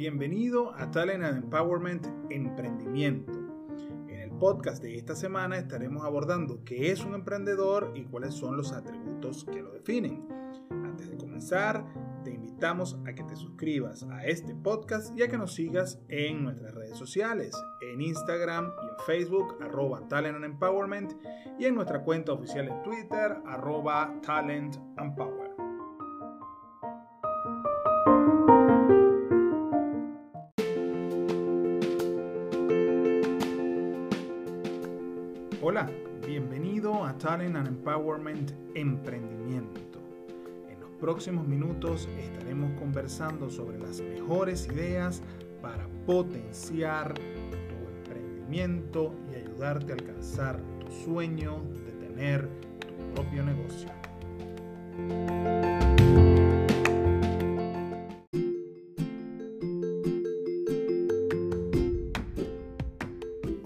Bienvenido a Talent Empowerment Emprendimiento. En el podcast de esta semana estaremos abordando qué es un emprendedor y cuáles son los atributos que lo definen. Antes de comenzar, te invitamos a que te suscribas a este podcast y a que nos sigas en nuestras redes sociales, en Instagram y en Facebook, arroba Talent Empowerment, y en nuestra cuenta oficial en Twitter, arroba Talent and Power. Hola, bienvenido a Talent and Empowerment Emprendimiento. En los próximos minutos estaremos conversando sobre las mejores ideas para potenciar tu emprendimiento y ayudarte a alcanzar tu sueño de tener tu propio negocio.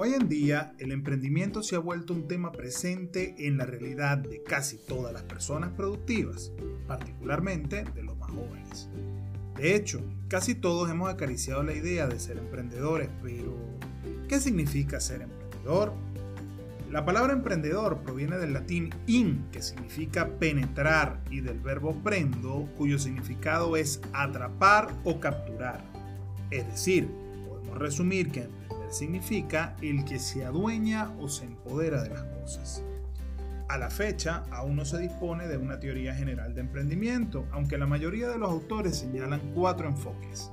Hoy en día, el emprendimiento se ha vuelto un tema presente en la realidad de casi todas las personas productivas, particularmente de los más jóvenes. De hecho, casi todos hemos acariciado la idea de ser emprendedores, pero ¿qué significa ser emprendedor? La palabra emprendedor proviene del latín in, que significa penetrar, y del verbo prendo, cuyo significado es atrapar o capturar. Es decir, podemos resumir que significa el que se adueña o se empodera de las cosas. A la fecha, aún no se dispone de una teoría general de emprendimiento, aunque la mayoría de los autores señalan cuatro enfoques,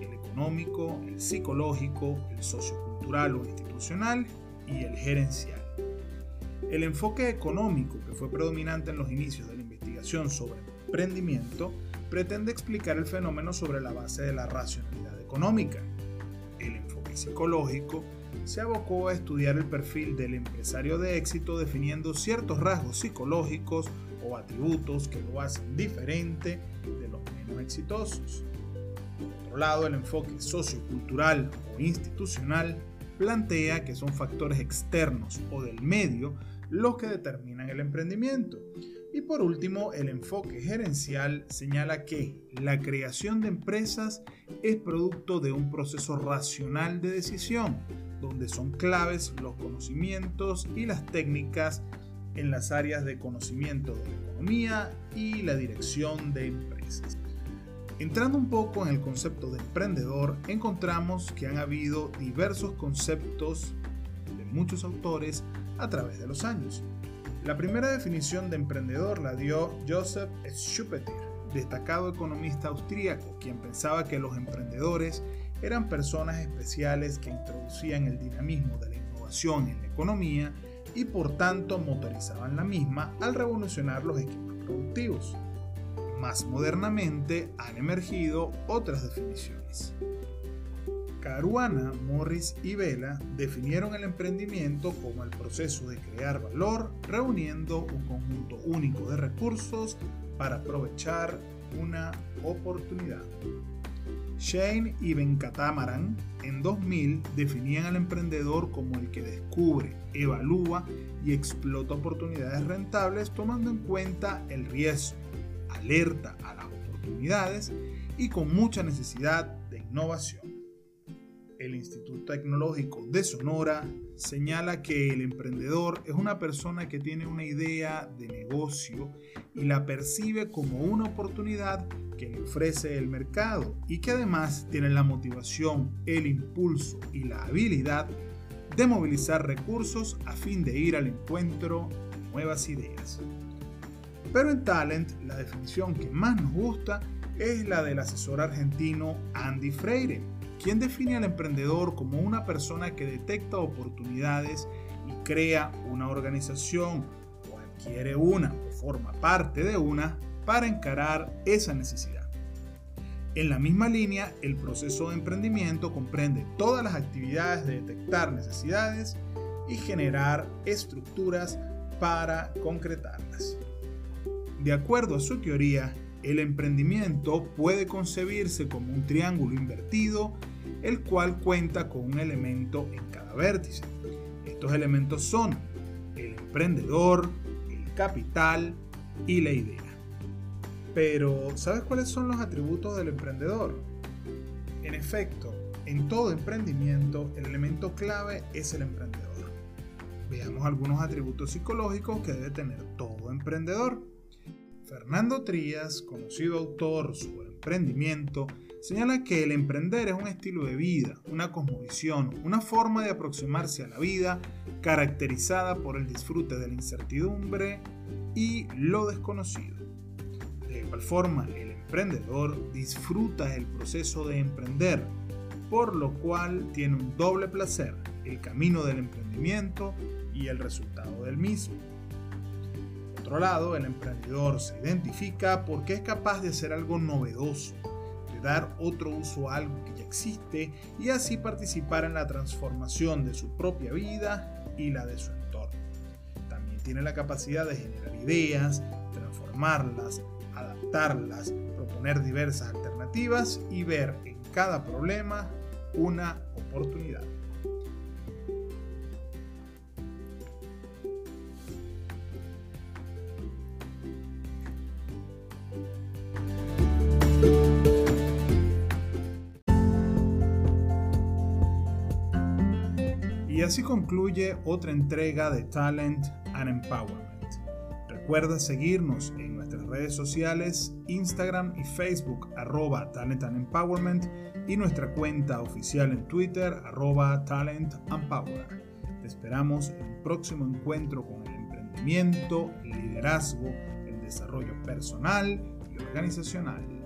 el económico, el psicológico, el sociocultural o institucional y el gerencial. El enfoque económico, que fue predominante en los inicios de la investigación sobre emprendimiento, pretende explicar el fenómeno sobre la base de la racionalidad económica, psicológico, se abocó a estudiar el perfil del empresario de éxito definiendo ciertos rasgos psicológicos o atributos que lo hacen diferente de los menos exitosos. Por otro lado, el enfoque sociocultural o institucional plantea que son factores externos o del medio los que determinan el emprendimiento y por último, el enfoque gerencial señala que la creación de empresas es producto de un proceso racional de decisión, donde son claves los conocimientos y las técnicas en las áreas de conocimiento de la economía y la dirección de empresas. Entrando un poco en el concepto de emprendedor, encontramos que han habido diversos conceptos de muchos autores a través de los años. La primera definición de emprendedor la dio Joseph Schumpeter, destacado economista austríaco, quien pensaba que los emprendedores eran personas especiales que introducían el dinamismo de la innovación en la economía y por tanto motorizaban la misma al revolucionar los equipos productivos. Más modernamente han emergido otras definiciones. Caruana, Morris y Vela definieron el emprendimiento como el proceso de crear valor reuniendo un conjunto único de recursos para aprovechar una oportunidad. Shane y Venkatamaran en 2000 definían al emprendedor como el que descubre, evalúa y explota oportunidades rentables tomando en cuenta el riesgo, alerta a las oportunidades y con mucha necesidad de innovación el Instituto Tecnológico de Sonora señala que el emprendedor es una persona que tiene una idea de negocio y la percibe como una oportunidad que le ofrece el mercado y que además tiene la motivación, el impulso y la habilidad de movilizar recursos a fin de ir al encuentro de nuevas ideas. Pero en Talent la definición que más nos gusta es la del asesor argentino Andy Freire, quien define al emprendedor como una persona que detecta oportunidades y crea una organización o adquiere una o forma parte de una para encarar esa necesidad. En la misma línea, el proceso de emprendimiento comprende todas las actividades de detectar necesidades y generar estructuras para concretarlas. De acuerdo a su teoría, el emprendimiento puede concebirse como un triángulo invertido el cual cuenta con un elemento en cada vértice. Estos elementos son el emprendedor, el capital y la idea. Pero, ¿sabes cuáles son los atributos del emprendedor? En efecto, en todo emprendimiento el elemento clave es el emprendedor. Veamos algunos atributos psicológicos que debe tener todo emprendedor. Fernando Trías, conocido autor sobre emprendimiento, señala que el emprender es un estilo de vida, una cosmovisión, una forma de aproximarse a la vida caracterizada por el disfrute de la incertidumbre y lo desconocido. De igual forma, el emprendedor disfruta el proceso de emprender, por lo cual tiene un doble placer, el camino del emprendimiento y el resultado del mismo. Otro lado, el emprendedor se identifica porque es capaz de hacer algo novedoso, de dar otro uso a algo que ya existe y así participar en la transformación de su propia vida y la de su entorno. También tiene la capacidad de generar ideas, transformarlas, adaptarlas, proponer diversas alternativas y ver en cada problema una oportunidad. Y así concluye otra entrega de Talent and Empowerment. Recuerda seguirnos en nuestras redes sociales, Instagram y Facebook, arroba Talent and Empowerment, y nuestra cuenta oficial en Twitter, arroba Talent and Power. Te esperamos en un próximo encuentro con el emprendimiento, el liderazgo, el desarrollo personal y organizacional.